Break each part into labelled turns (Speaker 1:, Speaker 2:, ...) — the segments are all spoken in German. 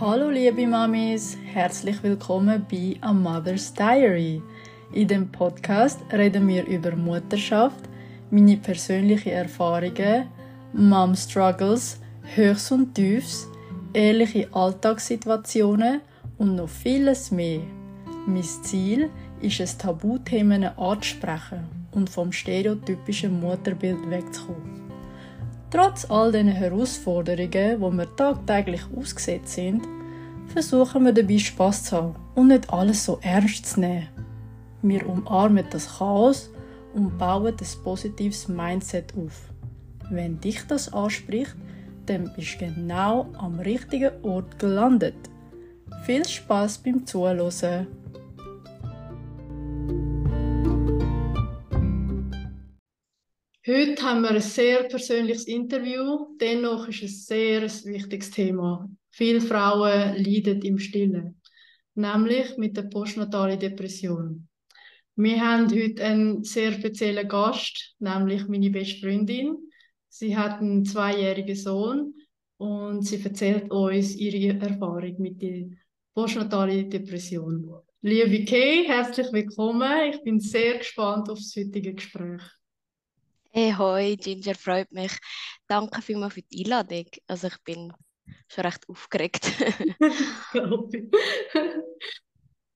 Speaker 1: Hallo liebe Mamis, herzlich willkommen bei A Mother's Diary. In dem Podcast reden wir über Mutterschaft, meine persönlichen Erfahrungen, Mom Struggles, Höchst und Tiefs, ehrliche Alltagssituationen und noch vieles mehr. Mein Ziel ist es, Tabuthemen anzusprechen und vom stereotypischen Mutterbild wegzukommen. Trotz all diesen Herausforderungen, wo wir tagtäglich ausgesetzt sind, versuchen wir dabei Spaß zu haben und nicht alles so ernst zu nehmen. Wir umarmen das Chaos und bauen ein positives Mindset auf. Wenn dich das anspricht, dann bist du genau am richtigen Ort gelandet. Viel Spaß beim Zuhören! Heute haben wir ein sehr persönliches Interview. Dennoch ist es ein sehr wichtiges Thema. Viele Frauen leiden im Stillen, nämlich mit der postnatalen Depression. Wir haben heute einen sehr speziellen Gast, nämlich meine beste Freundin. Sie hat einen zweijährigen Sohn und sie erzählt uns ihre Erfahrung mit der postnatalen Depression. Liebe Kay, herzlich willkommen. Ich bin sehr gespannt auf das heutige Gespräch.
Speaker 2: Hey, hoi, Ginger, freut mich. Danke vielmals für die Einladung. Also ich bin schon recht aufgeregt.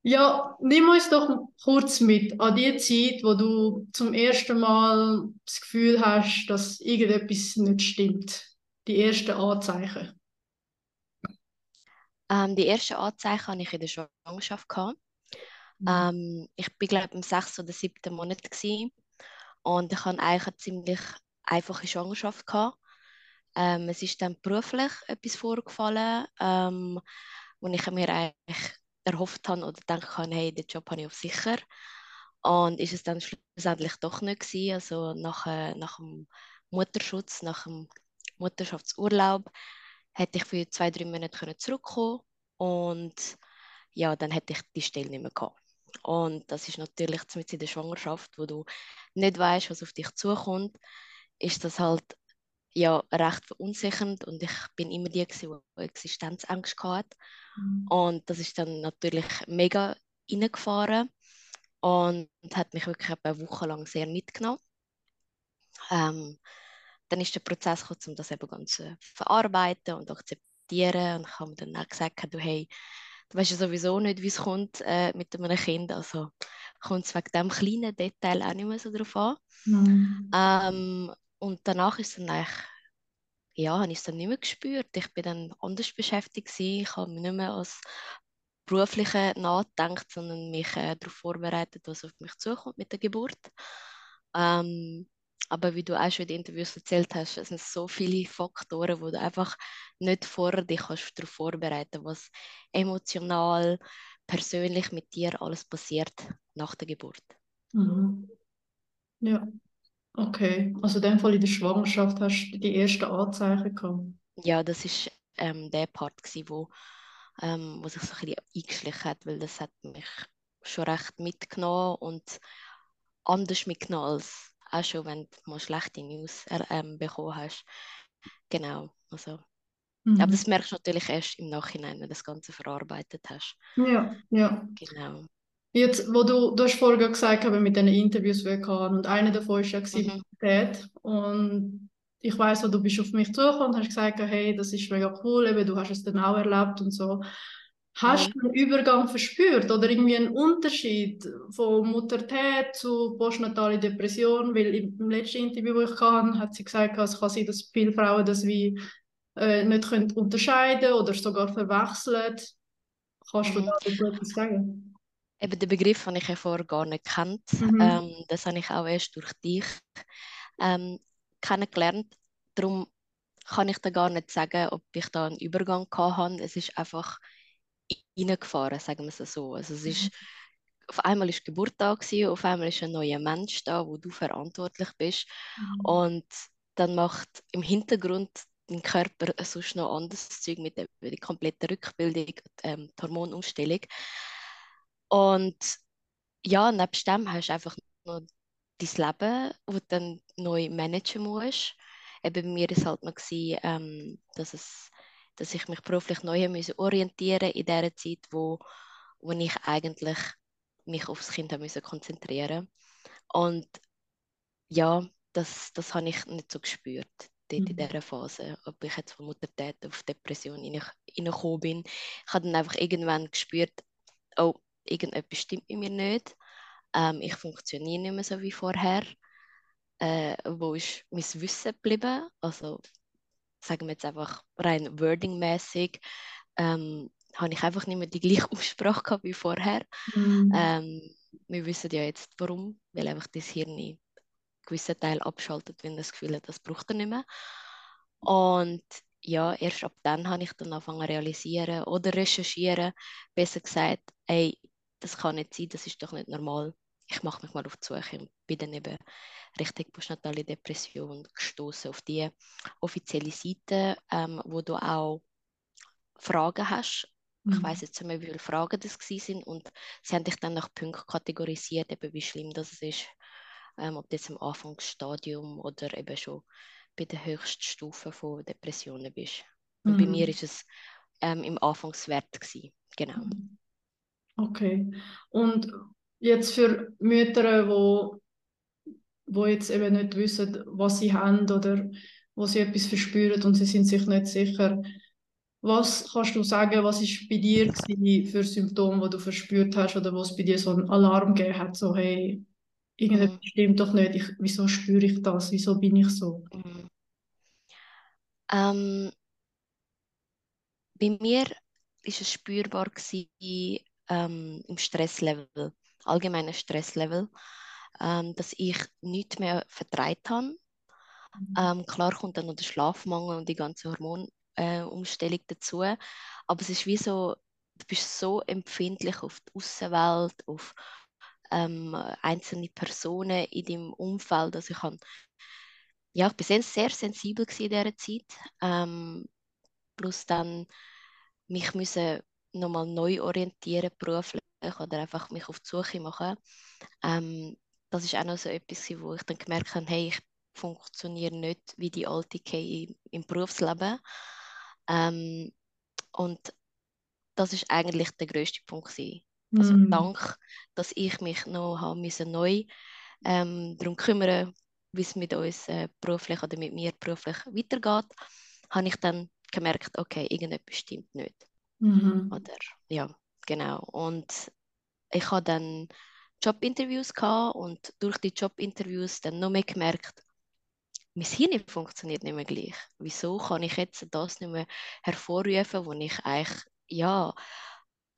Speaker 1: ja, nimm uns doch kurz mit an die Zeit, wo du zum ersten Mal das Gefühl hast, dass irgendetwas nicht stimmt. Die ersten Anzeichen.
Speaker 2: Ähm, die ersten Anzeichen hatte ich in der Schwangerschaft. Mhm. Ähm, ich war, glaube ich, im sechsten oder siebten Monat. Gewesen. Und ich hatte eigentlich eine ziemlich einfache Schwangerschaft. Gehabt. Ähm, es ist dann beruflich etwas vorgefallen, ähm, wo ich mir eigentlich erhofft habe oder gedacht habe, hey, den Job habe ich auf sicher. Und ist es dann schlussendlich doch nicht gewesen. Also nach, äh, nach dem Mutterschutz, nach dem Mutterschaftsurlaub, hätte ich für zwei, drei Monate zurückkommen und ja, dann hätte ich die Stelle nicht mehr gehabt. Und das ist natürlich mit in der Schwangerschaft, wo du nicht weißt, was auf dich zukommt, ist das halt ja recht verunsichernd und ich bin immer die, die Existenzangst hatte. Mhm. Und das ist dann natürlich mega reingefahren und hat mich wirklich eine Woche lang sehr mitgenommen. Ähm, dann ist der Prozess gekommen, um das eben ganz zu verarbeiten und akzeptieren. Und ich habe mir dann auch gesagt, du, hey, du weißt ja sowieso nicht, wie es kommt äh, mit einem Kind. Also kommt es wegen diesem kleinen Detail auch nicht mehr so drauf an. Mhm. Ähm, und danach ist dann eigentlich, ja, habe ich es dann nicht mehr gespürt. Ich bin dann anders beschäftigt gewesen. Ich habe mich nicht mehr als berufliche nachgedacht, sondern mich äh, darauf vorbereitet, was auf mich zukommt mit der Geburt. Ähm, aber wie du auch schon in den Interviews erzählt hast, es sind so viele Faktoren, wo du einfach nicht vorher dich kannst darauf vorbereiten was emotional, persönlich mit dir alles passiert nach der Geburt.
Speaker 1: Mhm. Ja, okay. Also in dem Fall in der Schwangerschaft hast du die ersten Anzeichen gehabt?
Speaker 2: Ja, das ist ähm, der Part, gewesen, wo, ähm, wo sich so ein bisschen eingeschlichen hat, weil das hat mich schon recht mitgenommen und anders mitgenommen als auch schon, wenn du mal schlechte News ähm, bekommen hast. Genau, also. Mhm. Aber das merkst du natürlich erst im Nachhinein, wenn du das Ganze verarbeitet hast.
Speaker 1: Ja, ja.
Speaker 2: Genau.
Speaker 1: Jetzt, wo du, du hast vorher gesagt, aber mit den Interviews, wir hatten, und einer davon ist ja mhm. Und ich weiß, du bist auf mich zugekommen und hast gesagt, hey, das ist mega cool, eben, du hast es dann auch erlebt und so. Hast du einen Übergang verspürt oder irgendwie einen Unterschied von Muttertät zu postnatale Depression? Weil im letzten Interview, das ich hatte, hat sie gesagt, es kann sein, dass viele Frauen das wie äh, nicht können unterscheiden oder sogar verwechseln. Kannst du mhm. dazu etwas sagen?
Speaker 2: Eben den Begriff habe ich ja vorher gar nicht gekannt. Mhm. Ähm, das habe ich auch erst durch dich ähm, kennengelernt. Darum kann ich da gar nicht sagen, ob ich da einen Übergang hatte. Es ist einfach reingefahren, sagen wir es so. Also es ist, mhm. auf einmal ist Geburt da gewesen, auf einmal ist ein neuer Mensch da, wo du verantwortlich bist. Mhm. Und dann macht im Hintergrund dein Körper sonst noch anderes Zeug mit der, der kompletten Rückbildung, ähm, die Hormonumstellung. Und ja, nebst dem hast du einfach noch dein Leben, das du dann neu managen musst. Eben bei mir war es halt noch, gewesen, ähm, dass es dass ich mich beruflich neu musste orientieren in der Zeit, wo, wo ich eigentlich mich aufs Kind musste konzentrieren und ja, das, das habe ich nicht so gespürt dort mhm. in dieser Phase, ob ich jetzt von Muttertät auf Depression reingekommen bin. Ich habe dann einfach irgendwann gespürt, oh, irgendetwas stimmt mit mir nicht. Ähm, ich funktioniere nicht mehr so wie vorher. Äh, wo ist mein Wissen geblieben? Also sagen wir jetzt einfach rein wordingmäßig, ähm, habe ich einfach nicht mehr die gleiche Aussprache gehabt wie vorher. Mhm. Ähm, wir wissen ja jetzt warum, weil einfach das Hirn einen gewissen Teil abschaltet, wenn das Gefühl hat, das braucht er nicht mehr. Und ja, erst ab dann habe ich dann angefangen zu realisieren oder recherchieren, besser gesagt, ey, das kann nicht sein, das ist doch nicht normal. Ich mache mich mal auf die Suche und bin dann eben richtig postnatale Depression gestoßen auf die offizielle Seite, ähm, wo du auch Fragen hast. Mhm. Ich weiß jetzt nicht mehr, wie viele Fragen das sind und sie haben dich dann nach Punkten kategorisiert, eben wie schlimm das ist, ähm, ob das im Anfangsstadium oder eben schon bei der höchsten Stufe von Depressionen bist. Und mhm. bei mir ist es ähm, im Anfangswert gewesen. genau. Mhm.
Speaker 1: Okay. Und jetzt für Mütter, wo wo jetzt eben nicht wissen, was sie haben oder wo sie etwas verspüren und sie sind sich nicht sicher. Was kannst du sagen, was ist bei dir für Symptome, die du verspürt hast oder was bei dir so einen Alarm gegeben hat, so hey, irgendetwas mhm. stimmt doch nicht, ich, wieso spüre ich das, wieso bin ich so? Mhm.
Speaker 2: Ähm, bei mir ist es spürbar gewesen, ähm, im Stresslevel, allgemeines Stresslevel ähm, dass ich nichts mehr vertreibt habe. Mhm. Ähm, klar kommt dann noch der Schlafmangel und die ganze Hormonumstellung äh, dazu, aber es ist wie so, du bist so empfindlich auf die Außenwelt, auf ähm, einzelne Personen in deinem Umfeld. Also ich, habe, ja, ich bin sehr, sehr sensibel in dieser Zeit. Ähm, plus dann mich müssen nochmal neu orientieren beruflich oder einfach mich auf die Suche machen. Ähm, das ist auch noch so etwas, wo ich dann gemerkt habe, hey, ich funktioniere nicht wie die alte Kay im, Berufsleben. Ähm, und das ist eigentlich der größte Punkt gewesen. Also mm. dank, dass ich mich noch haben müssen neu ähm, darum kümmern, wie es mit uns äh, beruflich oder mit mir beruflich weitergeht, habe ich dann gemerkt, okay, irgendetwas stimmt nicht. Mm Oder ja, genau. Und ich habe dann Jobinterviews gehabt und durch die Jobinterviews dann noch mehr gemerkt, mein Hirn funktioniert nicht mehr gleich. Wieso kann ich jetzt das nicht mehr hervorrufen, was ich eigentlich ja,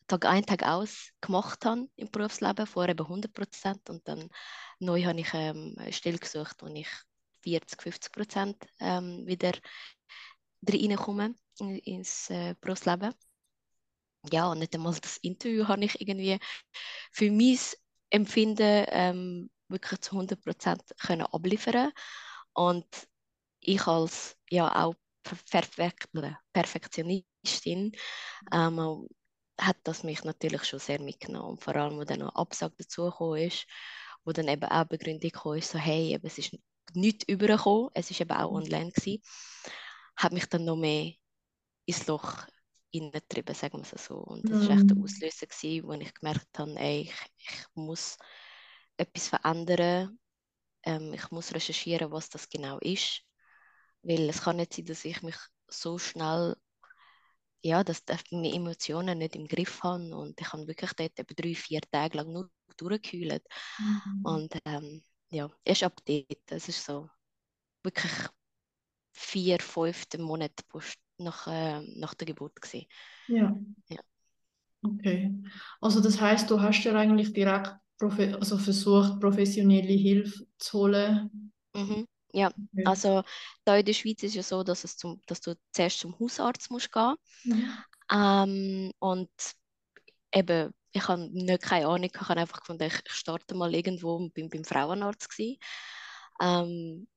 Speaker 2: Tag ein, Tag aus gemacht habe im Berufsleben, vorher eben 100 Prozent und dann neu habe ich ähm, eine Stelle gesucht, wo ich 40, 50 Prozent ähm, wieder reinkomme ins äh, Berufsleben. Ja, und nicht einmal das Interview habe ich irgendwie für mich Empfinden ähm, wirklich zu 100 Prozent können abliefern und ich als ja auch Perfekt Perfektionistin ähm, hat das mich natürlich schon sehr mitgenommen vor allem, wo dann noch Absage dazu ist, wo dann eben auch Begründung kam, ist so hey, eben, es ist nichts übergekommen, es ist eben auch mhm. online gewesen, hat mich dann noch mehr ins Loch reingetrieben, sagen wir es so. Und das war mm. echt der mhm. Auslöser, gewesen, wo ich gemerkt habe, ey, ich, ich muss etwas verändern. Ähm, ich muss recherchieren, was das genau ist. Weil es kann nicht sein, dass ich mich so schnell, ja, dass ich meine Emotionen nicht im Griff habe. Und ich habe wirklich dort etwa drei, vier Tage lang nur durchgekühlt. Mm. Und ähm, ja, erst ab dort, das ist so wirklich vier, fünfte Monat post nach, äh, nach der Geburt. Gewesen.
Speaker 1: Ja. ja. Okay. Also das heißt, du hast ja eigentlich direkt also versucht, professionelle Hilfe zu holen.
Speaker 2: Mhm. Ja, okay. also da in der Schweiz ist es ja so, dass, es zum, dass du zuerst zum Hausarzt musst gehen mhm. ähm, und eben, ich habe nicht keine Ahnung, ich habe einfach gefunden, ich starte mal irgendwo und bin beim Frauenarzt gewesen. Ähm,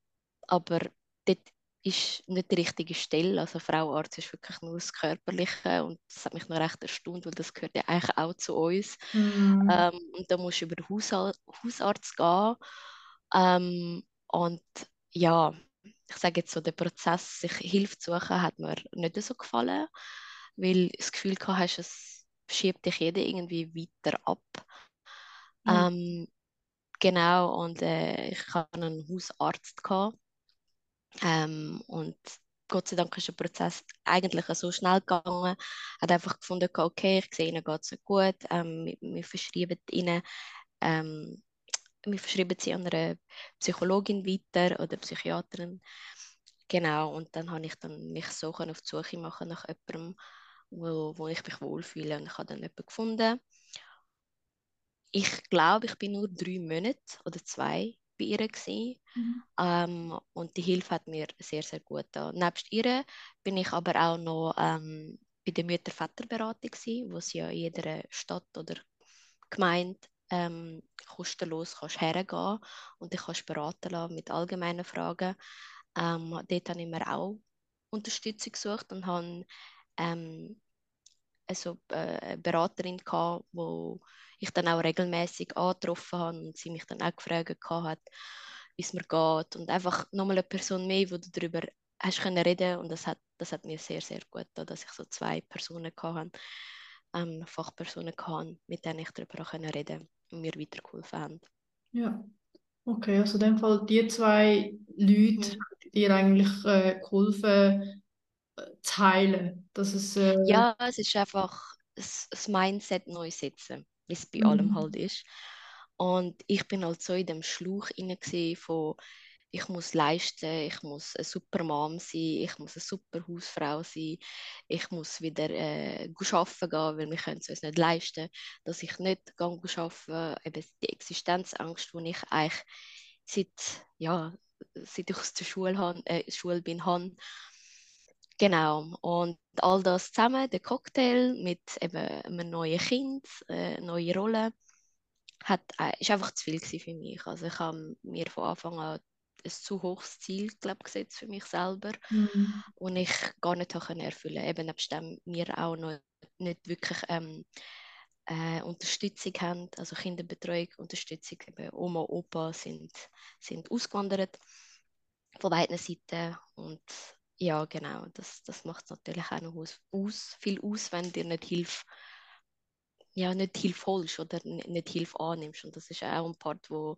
Speaker 2: aber dort ist nicht die richtige Stelle. Also Frauenarzt ist wirklich nur das Körperliche und das hat mich noch recht erstaunt, weil das gehört ja eigentlich auch zu uns. Mm. Ähm, und da musst du über den Hausarzt, Hausarzt gehen. Ähm, und ja, ich sage jetzt so, der Prozess, sich Hilfe zu suchen, hat mir nicht so gefallen, weil das Gefühl hatte, hast, es schiebt dich jeder irgendwie weiter ab. Ja. Ähm, genau, und äh, ich hatte einen Hausarzt. Gehabt, ähm, und Gott sei Dank ist der Prozess eigentlich so schnell gegangen. Hat einfach gefunden, okay, ich sehe, ihnen geht es gut. Ähm, wir, wir, verschreiben ihnen, ähm, wir verschreiben sie an eine Psychologin weiter oder Psychiaterin. Genau, und dann habe ich dann mich so auf die Suche machen nach jemandem, wo, wo ich mich wohlfühle. Und ich habe dann jemanden gefunden. Ich glaube, ich bin nur drei Monate oder zwei bei ihr gewesen. Mhm. Ähm, und die Hilfe hat mir sehr, sehr gut getan. Nebst ihr bin ich aber auch noch ähm, bei der Mütter-Väter-Beratung wo sie ja in jeder Stadt oder Gemeinde ähm, kostenlos kannst hergehen und dich kannst beraten lassen mit allgemeinen Fragen. Ähm, dort habe ich mir auch Unterstützung gesucht und habe ähm, also, äh, eine Beraterin gehabt, wo ich dann auch regelmäßig angetroffen habe und sie mich dann auch gefragt hat, wie es mir geht und einfach nochmal eine Person mehr, wo du darüber hast können reden und das hat, das hat mir sehr, sehr gut getan, dass ich so zwei Personen hatte, ähm, Fachpersonen hatte, mit denen ich darüber reden konnte und mir weitergeholfen haben.
Speaker 1: Ja, okay, also in dem Fall die zwei Leute mhm. dir eigentlich äh, geholfen, zu heilen. Dass es, äh...
Speaker 2: Ja, es ist einfach das, das Mindset neu setzen, wie es bei mhm. allem halt ist. Und ich bin halt so in dem Schluch von ich muss leisten, ich muss eine super Mom sein, ich muss eine super Hausfrau sein, ich muss wieder äh, arbeiten gehen, weil wir können es uns nicht leisten, dass ich nicht arbeiten eben die Existenzangst, die ich eigentlich seit, ja, seit ich aus der Schule, habe, äh, Schule bin, habe, Genau, und all das zusammen, der Cocktail mit eben einem neuen Kind, äh, neue Rolle, hat, äh, ist einfach zu viel für mich. Also ich habe mir von Anfang an ein zu hohes Ziel glaub, gesetzt für mich selber. Mhm. und ich gar nicht erfüllen erfüllen. Eben nebst dem wir auch noch nicht wirklich ähm, äh, Unterstützung haben, also Kinderbetreuung, Unterstützung, eben Oma, Opa sind, sind ausgewandert von beiden Seiten. Und ja, genau. Das, das macht es natürlich auch noch aus, aus, viel aus, wenn dir nicht Hilfe, ja, nicht Hilfe holst oder nicht Hilfe annimmst. Und das ist auch ein Part, wo,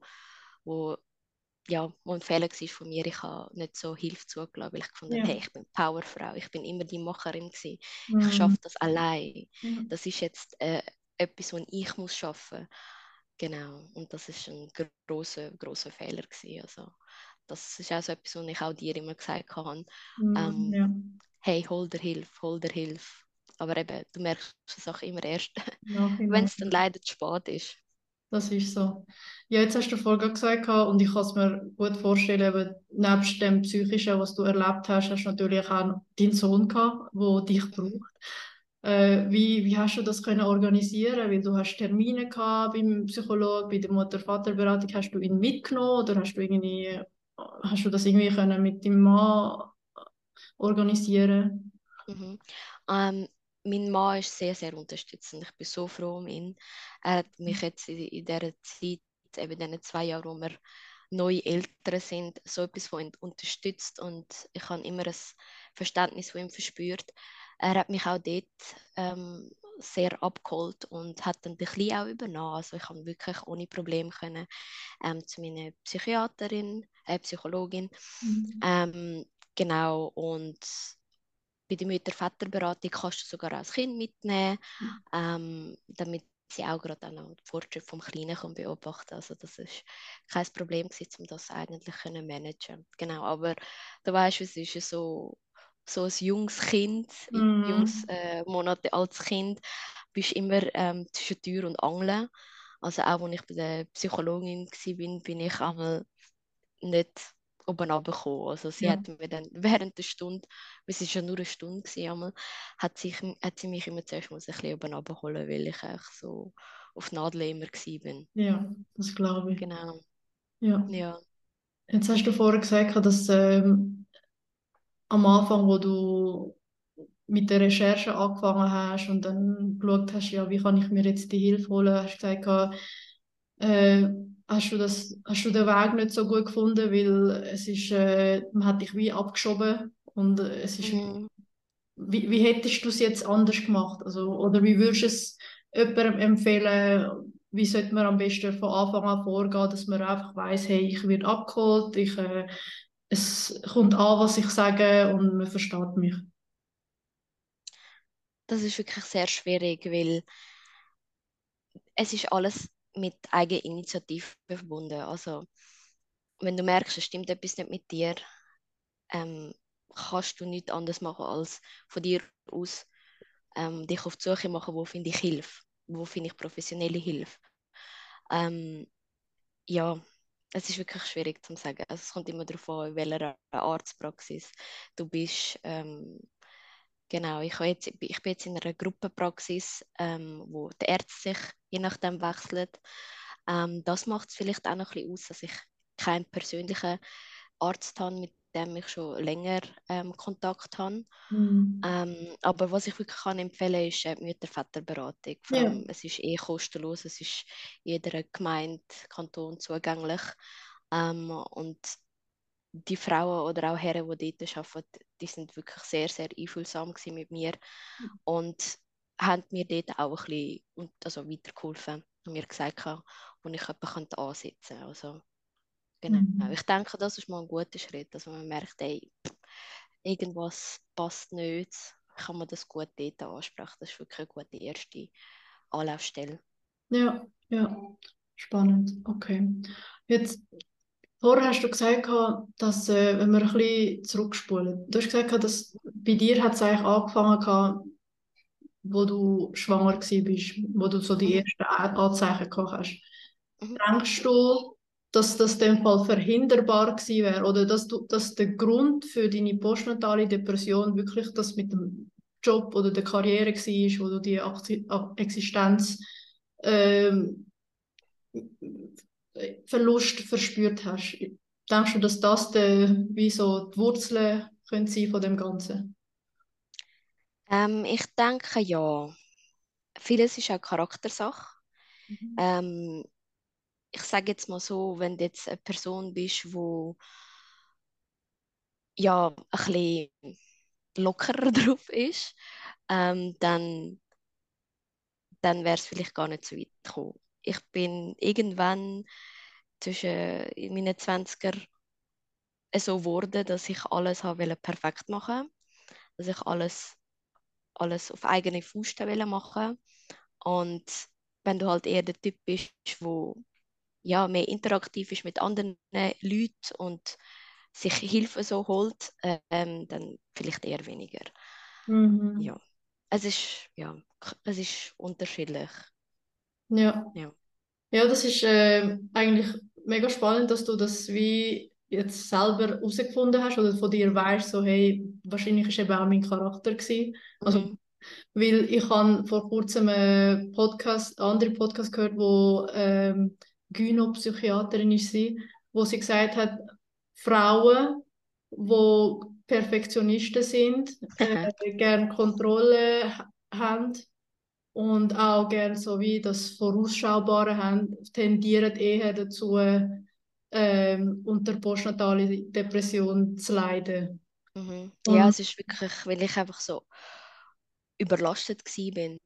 Speaker 2: wo, ja, wo ein Fehler war von mir. Ich habe nicht so Hilfe zugelassen, weil ich gefunden ja. hey, ich bin Powerfrau, ich bin immer die Macherin gewesen. Mhm. Ich schaffe das allein. Mhm. Das ist jetzt äh, etwas, was ich muss schaffen. Genau. Und das ist ein großer, großer Fehler gewesen. Also das ist auch so etwas, was ich auch dir immer gesagt habe. Mm, ähm, ja. Hey, hol dir Hilfe, hol dir Hilfe. Aber eben, du merkst es auch immer erst, wenn es dann leider zu spät ist.
Speaker 1: Das ist so. Ja, jetzt hast du vorhin gesagt, und ich kann es mir gut vorstellen, eben, nebst dem Psychischen, was du erlebt hast, hast du natürlich auch deinen Sohn gehabt, der dich braucht. Äh, wie, wie hast du das können organisieren? Weil du hast Termine gehabt beim Psychologen, bei der Mutter-Vater-Beratung. Hast du ihn mitgenommen oder hast du irgendwie hast du das irgendwie können mit deinem Mann organisieren?
Speaker 2: Mhm. Ähm, mein Mann ist sehr, sehr unterstützend. Ich bin so froh um ihn. Er hat mich jetzt in, in dieser Zeit, eben in diesen zwei Jahren, wo wir neue Eltern sind, so etwas von ihm unterstützt und ich habe immer ein Verständnis von ihm verspürt. Er hat mich auch dort ähm, sehr abgeholt und hat dann den Kleinen auch übernommen. Also ich habe wirklich ohne Probleme können, ähm, zu meiner Psychiaterin, äh, Psychologin, mhm. ähm, genau, und bei der Mütter-Väter-Beratung kannst du sogar als Kind mitnehmen, mhm. ähm, damit sie auch gerade auch den Fortschritt vom Kleinen kann beobachten Also das ist kein Problem gewesen, um das eigentlich können managen. Genau, aber du weißt, es ist so so ein junges Kind, mm. junges äh, Monate als Kind, bist immer ähm, zwischen Tür und Angeln. Also auch als ich bei der Psychologin war, bin ich einmal nicht oben runtergekommen. Also sie ja. hat mir dann während der Stunde, es war ja nur eine Stunde, gewesen, einmal, hat, sich, hat sie mich immer zuerst mal ein bisschen oben runterholen, weil ich eigentlich so auf Nadel immer war.
Speaker 1: Ja, das glaube ich.
Speaker 2: Genau.
Speaker 1: Ja. ja. Jetzt hast du vorher gesagt, dass ähm, am Anfang, wo du mit der Recherche angefangen hast und dann geschaut hast, ja, wie kann ich mir jetzt die Hilfe holen, hast du gesagt, äh, hast du, das, hast du den Weg nicht so gut gefunden, weil es ist, äh, man hat dich wie abgeschoben und es ist,
Speaker 2: Mhm.
Speaker 1: wie, wie hättest du es jetzt anders gemacht? Also, oder wie würdest du es jemandem empfehlen, wie sollte man am besten von Anfang an vorgehen, dass man einfach weiß, hey, ich werde abgeholt, ich, äh, es kommt an, was ich sage und man versteht mich.
Speaker 2: Das ist wirklich sehr schwierig, weil es ist alles mit Eigeninitiative verbunden. Also wenn du merkst, es stimmt etwas nicht mit dir, ähm, kannst du nichts anderes machen, als von dir aus ähm, dich auf die Suche machen, wo finde ich Hilfe, wo finde ich professionelle Hilfe. Ähm, ja, es ist wirklich schwierig zu sagen. Also, es kommt immer darauf an, in welcher Arztpraxis du bist. Ähm, genau, ich, jetzt, ich bin jetzt in einer Gruppenpraxis, ähm, wo die Ärzte sich je nachdem wechseln. Ähm, das macht es vielleicht auch noch ein bisschen aus, dass ich keinen persönlichen Arzt habe, mit dem ich schon länger ähm, Kontakt habe.
Speaker 1: Mhm.
Speaker 2: Ähm, aber was ich wirklich kann empfehlen ist äh, Mütter-Väter-Beratung.
Speaker 1: Ja.
Speaker 2: es ist eh kostenlos, es ist jeder Gemeinde, Kanton zugänglich. Ähm, und die Frauen oder auch Herren, die dort arbeiten, die sind wirklich sehr, sehr einfühlsam mit mir und haben mir dort auch ein bisschen also weitergeholfen und mir gesagt, wo ich jemanden ansetzen könnte. Also, genau.
Speaker 1: Mhm.
Speaker 2: Ich denke, das ist mal ein guter Schritt, dass man merkt, ey, irgendwas passt nicht, kann man das gut dort ansprechen. Das ist wirklich eine gute erste Anlaufstelle.
Speaker 1: Ja, ja, spannend. Okay. Jetzt, vorher hast du gesagt, dass, äh, wenn wir ein bisschen zurückspulen, du hast gesagt, dass bei dir hat es eigentlich angefangen, wo du schwanger bist, wo du so die
Speaker 2: Mhm.
Speaker 1: ersten Anzeichen gehabt hast.
Speaker 2: Mhm.
Speaker 1: Denkst du, dass das in dem Fall verhinderbar gewesen wäre oder dass du, dass der Grund für deine postnatale Depression wirklich das mit dem Job oder der Karriere war, wo du die Existenz ähm, Verlust verspürt hast. Denkst du, dass das der, wie so die Wurzeln können sein von dem Ganzen?
Speaker 2: Ähm, ich denke ja. Vieles ist auch Charaktersache. Ähm, ich sage jetzt mal so, wenn du jetzt eine Person bist, wo ja ein bisschen lockerer drauf ist, ähm, dann, dann wäre es vielleicht gar nicht so weit gekommen. Ich bin irgendwann zwischen in meinen 20er so geworden, dass ich alles habe wollte perfekt machen dass ich alles, alles auf eigene Faust wollte machen und wenn du halt eher der Typ bist, wo ja, mehr interaktiv ist mit anderen Leuten und sich Hilfe so holt, ähm, dann vielleicht eher weniger.
Speaker 1: Mhm.
Speaker 2: Ja, es ist, ja, es ist unterschiedlich.
Speaker 1: Ja.
Speaker 2: Ja.
Speaker 1: Ja, das ist äh, eigentlich mega spannend, dass du das wie jetzt selber herausgefunden hast oder von dir weißt, so hey, wahrscheinlich ist eben auch mein Charakter gewesen. Also,
Speaker 2: Mhm.
Speaker 1: weil ich habe vor kurzem einen Podcast, einen anderen Podcast gehört, wo ähm, Gynopsychiaterin ist sie, wo sie gesagt hat, Frauen, wo Perfektionisten sind, äh, gerne Kontrolle ha- haben und auch gerne so wie das Vorausschaubare haben, tendieren eher dazu, ähm, unter postnatale Depression zu leiden.
Speaker 2: Mhm. Ja, es ist wirklich, weil ich einfach so überlastet bin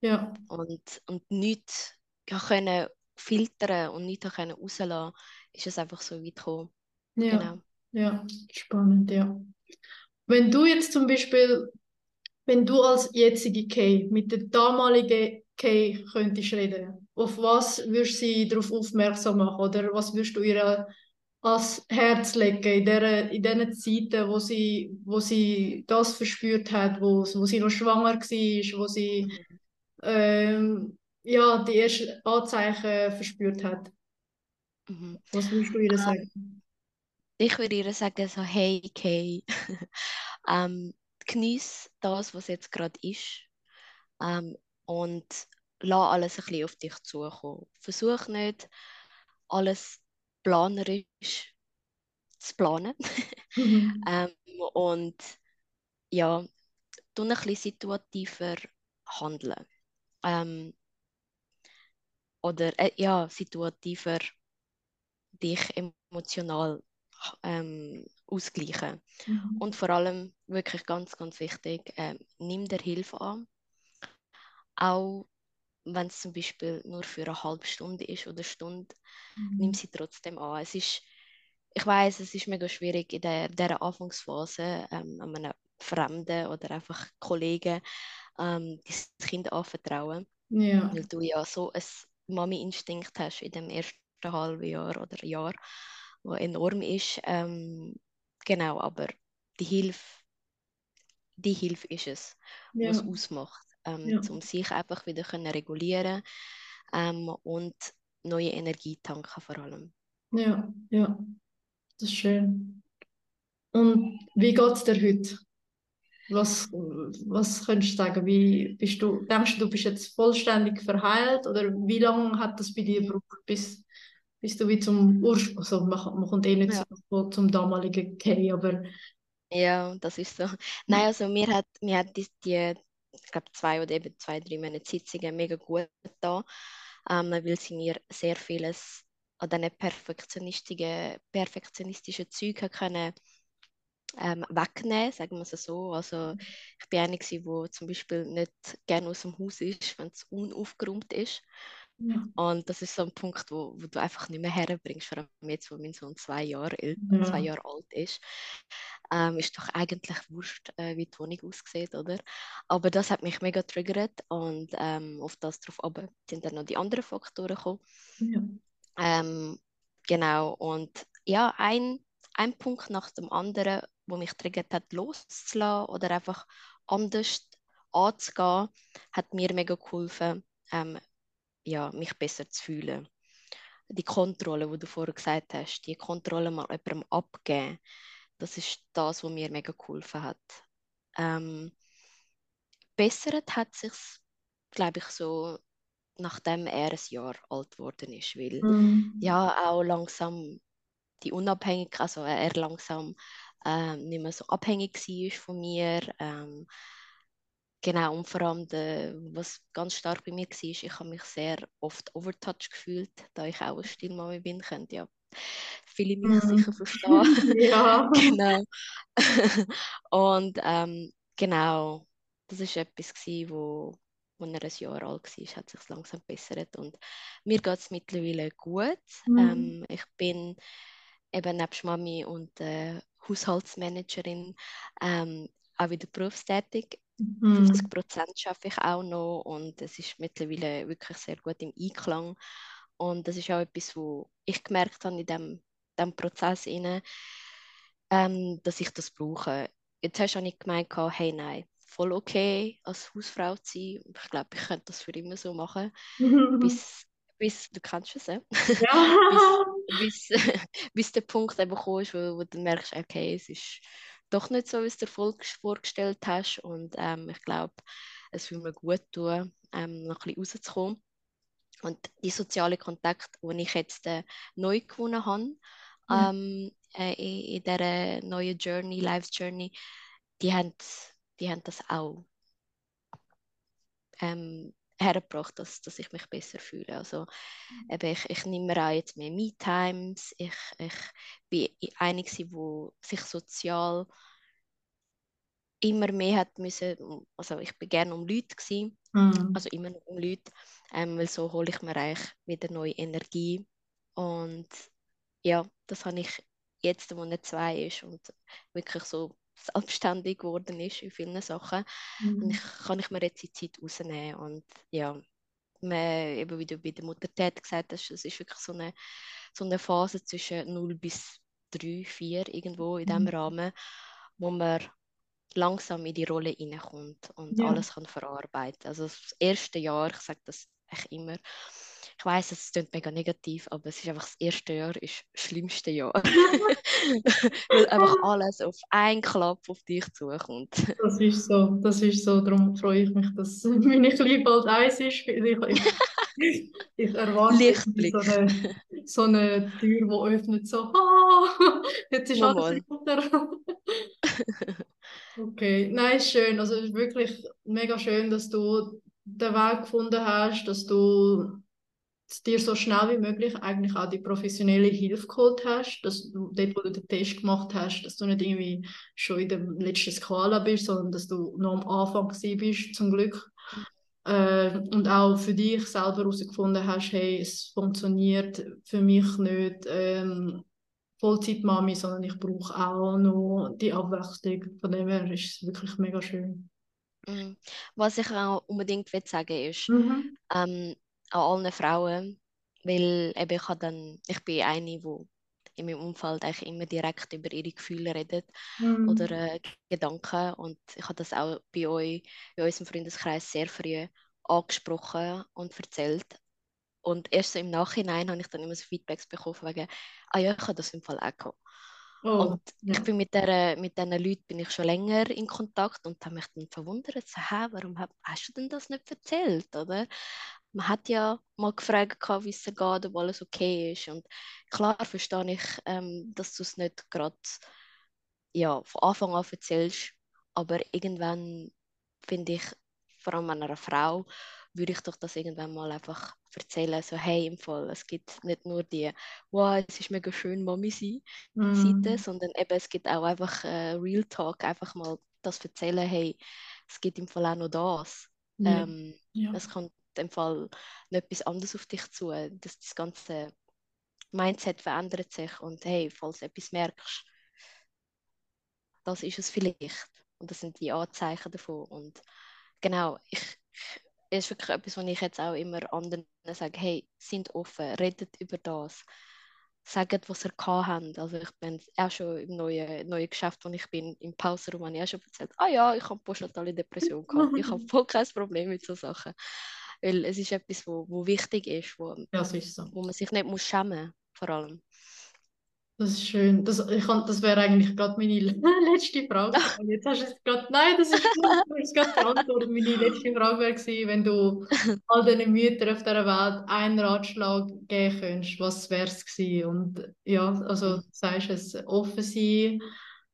Speaker 1: ja,
Speaker 2: und, und nichts können filtern und nichts können rauslassen, ist es einfach so weit gekommen.
Speaker 1: ja,
Speaker 2: Genau.
Speaker 1: ja, spannend, ja. Wenn du jetzt zum Beispiel, wenn du als jetzige Kay mit der damaligen Kay könntest reden, auf was würdest du sie darauf aufmerksam machen oder was würdest du ihr ans Herz legen in der, in den Zeiten, wo sie, wo sie das verspürt hat, wo, wo sie noch schwanger war, wo sie ähm, ja, die ersten Anzeichen verspürt hat.
Speaker 2: Mhm.
Speaker 1: Was würdest du ihr sagen?
Speaker 2: Ich würde ihr sagen, so, hey, Kay, ähm, genieß das, was jetzt gerade ist ähm, und lass alles ein bisschen auf dich zukommen. Versuch nicht, alles planerisch zu planen.
Speaker 1: Mhm.
Speaker 2: ähm, und ja, tu ein bisschen situativer handeln. Ähm, oder äh, ja, situativer dich emotional ähm, ausgleichen.
Speaker 1: Mhm.
Speaker 2: Und vor allem, wirklich ganz, ganz wichtig, ähm, nimm dir Hilfe an. Auch wenn es zum Beispiel nur für eine halbe Stunde ist oder eine Stunde,
Speaker 1: Mhm.
Speaker 2: nimm sie trotzdem an. Es ist, ich weiß, es ist mega schwierig in der, dieser Anfangsphase, ähm, an einem Fremden oder einfach Kollegen ähm, das Kind anvertrauen,
Speaker 1: Ja,
Speaker 2: weil du ja so ein Mami-Instinkt hast in dem ersten halben Jahr oder Jahr, wo enorm ist. Ähm, genau, aber die Hilfe, die Hilfe ist es, was
Speaker 1: ja,
Speaker 2: ausmacht, ähm,
Speaker 1: ja,
Speaker 2: um sich einfach wieder können regulieren ähm, und neue Energie tanken vor allem.
Speaker 1: ja, ja, das ist schön. Und wie geht es dir heute? Was, was könntest du sagen? Wie bist du, denkst du, du bist jetzt vollständig verheilt oder wie lange hat das bei dir gebraucht, bis, bis du wie zum Ursprung, also man, man kommt eh nicht
Speaker 2: Ja.
Speaker 1: so zum damaligen Kay, aber
Speaker 2: Ja, das ist so. Nein, also mir hat, mir hat die, die ich glaube, zwei oder eben zwei, drei Monate Sitzungen mega gut da, ähm, weil sie mir sehr vieles an diesen perfektionistischen, perfektionistischen Zeug hat können ähm, wegnehmen, sagen wir es so. Also ich bin eine, die zum Beispiel nicht gerne aus dem Haus ist, wenn es unaufgeräumt ist.
Speaker 1: Ja,
Speaker 2: Und das ist so ein Punkt, wo, wo du einfach nicht mehr herbringst, vor allem jetzt, wo mein Sohn zwei Jahre, alt,
Speaker 1: ja,
Speaker 2: zwei Jahre alt ist. Ähm, ist doch eigentlich wurscht, äh, wie die Wohnung aussieht, oder? Aber das hat mich mega triggert und ähm, auf das drauf aber sind dann noch die anderen Faktoren gekommen.
Speaker 1: ja,
Speaker 2: Ähm, genau, und ja, ein, ein Punkt nach dem anderen, wo mich triggert hat, loszulassen oder einfach anders anzugehen, hat mir mega geholfen, ähm, ja, mich besser zu fühlen. Die Kontrolle, wo du vorher gesagt hast, die Kontrolle mal jemandem abgeben, das ist das, was mir mega geholfen hat. Ähm, bessert hat sich glaube ich, so nachdem er ein Jahr alt geworden ist, weil
Speaker 1: Mhm.
Speaker 2: ja auch langsam die Unabhängigkeit, also er langsam ähm, nicht mehr so abhängig war von mir. Ähm, genau, und vor allem, der, was ganz stark bei mir war, ich habe mich sehr oft overtouched gefühlt, da ich auch eine Stillmami bin, können ja viele mich
Speaker 1: Mhm.
Speaker 2: sicher verstehen.
Speaker 1: Ja.
Speaker 2: genau. und ähm, genau, das ist etwas gewesen, wo, wo er ein Jahr alt war, hat sich langsam bessert und mir geht es mittlerweile gut.
Speaker 1: Mhm.
Speaker 2: Ähm, ich bin eben nebst Mami und äh, Haushaltsmanagerin ähm, auch wieder berufstätig.
Speaker 1: Mhm.
Speaker 2: 50 Prozent schaffe ich auch noch und es ist mittlerweile wirklich sehr gut im Einklang. Und das ist auch etwas, wo ich gemerkt habe in dem, dem Prozess, rein, ähm, dass ich das brauche. Jetzt hast du nicht gemeint, hey, nein, voll okay, als Hausfrau zu sein. Ich glaube, ich könnte das für immer so machen. Bis, bis du kannst es, äh?
Speaker 1: Ja.
Speaker 2: bis, bis, bis der Punkt eben kommst, wo, wo du merkst, okay, es ist doch nicht so, wie du dir vorgestellt hast. Und ähm, ich glaube, es würde mir gut tun, ähm, noch ein bisschen rauszukommen. Und die sozialen Kontakte, die ich jetzt äh, neu gewonnen habe,
Speaker 1: Ja.
Speaker 2: ähm, äh, in, in dieser neuen Journey, Life Journey, die haben, die haben das auch ähm, hergebracht, dass, dass ich mich besser fühle. Also eben, ich, ich nehme mir auch jetzt mehr Me-Times, ich, ich bin eine, die sich sozial immer mehr hat müssen, also ich bin gerne um Leute gewesen,
Speaker 1: Mhm.
Speaker 2: also immer noch um Leute, ähm, weil so hole ich mir eigentlich wieder neue Energie. Und ja, das habe ich jetzt, wo er zwei ist und wirklich so selbstständig geworden ist in vielen Sachen, und
Speaker 1: Mhm.
Speaker 2: ich, kann ich mir jetzt die Zeit rausnehmen und ja, man, eben wie du bei der Mutter Ted gesagt hast, es ist wirklich so eine, so eine Phase zwischen 0 bis 3, 4 irgendwo in diesem
Speaker 1: Mhm.
Speaker 2: Rahmen, wo man langsam in die Rolle hineinkommt und
Speaker 1: Ja.
Speaker 2: alles kann verarbeiten. Also das erste Jahr, ich sage das echt immer, ich weiß, es klingt mega negativ, aber es ist einfach das erste Jahr ist das schlimmste Jahr. Weil einfach alles auf einen Klapp auf dich zukommt.
Speaker 1: Das ist so, das ist so. Darum freue ich mich, dass meine Kleine bald eins ist. Ich, ich, ich erwarte so eine, so eine Tür, die öffnet, so, ah, jetzt ist
Speaker 2: Mal,
Speaker 1: alles runter. Okay, nein, ist schön. Also es ist wirklich mega schön, dass du den Weg gefunden hast, dass du dir so schnell wie möglich eigentlich auch die professionelle Hilfe geholt hast, dass du dort, wo du den Test gemacht hast, dass du nicht irgendwie schon in der letzten Skala bist, sondern dass du noch am Anfang bist, zum Glück. Äh, und auch für dich selber herausgefunden hast, hey, es funktioniert für mich nicht ähm, Vollzeitmami, sondern ich brauche auch noch die Abwechslung. Von dem her ist es wirklich mega schön.
Speaker 2: Mhm. Was ich auch unbedingt will sagen ist, mhm. ähm, an allen Frauen, weil eben ich, dann, ich bin eine, die in meinem Umfeld eigentlich immer direkt über ihre Gefühle redet mhm. oder äh, Gedanken und ich habe das auch bei euch, in unserem Freundeskreis sehr früh angesprochen und erzählt und erst so im Nachhinein habe ich dann immer so Feedbacks bekommen wegen, ah ja, ich habe das im Fall auch gehabt. Oh, und ja. ich bin mit, der, mit diesen Leuten bin ich schon länger in Kontakt und habe mich dann verwundert, so, hä, warum hast du denn das nicht erzählt, oder? Man hat ja mal gefragt, wie es geht, ob alles okay ist. Und klar verstehe ich, ähm, dass du es nicht gerade ja, von Anfang an erzählst, aber irgendwann finde ich, vor allem einer Frau, würde ich doch das irgendwann mal einfach erzählen, so hey, im Fall, es gibt nicht nur die, wow, es ist mega schön, Mami sein, mm. Seite, sondern eben es gibt auch einfach äh, Real Talk, einfach mal das erzählen, hey, es gibt im Fall auch noch das. Ja. Ähm, ja. Es kommt im Fall noch etwas anderes auf dich zu, dass das ganze Mindset verändert sich und hey, falls du etwas merkst, das ist es vielleicht. Und das sind die Anzeichen davon. Und genau, ich, ist wirklich etwas, was ich jetzt auch immer anderen sage, hey, sind offen, redet über das, sagt, was ihr habt. Also ich bin auch schon im neuen, neuen Geschäft, wo ich bin, im Pausenraum, habe ich auch schon erzählt, ah ja, ich habe postnatale Depression gehabt, ich habe voll kein Problem mit solchen Sachen. Weil es ist etwas, wo, wo wichtig ist, wo,
Speaker 1: ja, ist so.
Speaker 2: wo man sich nicht muss schämen vor allem.
Speaker 1: Das ist schön. Das, das wäre eigentlich gerade meine letzte Frage. Jetzt hast du es gerade. Nein, das ist gut. Gerade beantwortet. Meine letzte Frage wäre gewesen, wenn du all diesen Müttern auf dieser Welt einen Ratschlag geben könntest, was wäre es gewesen? Und ja, also du sagst es, offen sein.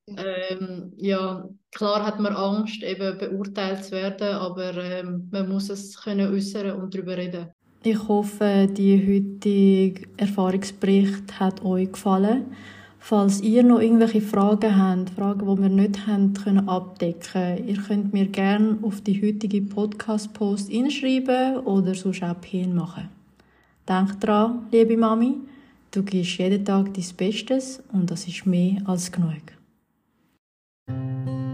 Speaker 1: Ähm, ja, klar hat man Angst, eben beurteilt zu werden, aber ähm, man muss es können äußern und darüber reden. Ich hoffe, die heutige Erfahrungsbericht hat euch gefallen. Falls ihr noch irgendwelche Fragen habt, Fragen, die wir nicht haben können abdecken, ihr könnt mir gerne auf die heutige Podcast-Post hinschreiben oder sonst auch Pin machen. Denk dran, liebe Mami, du gibst jeden Tag dein Bestes und das ist mehr als genug. Música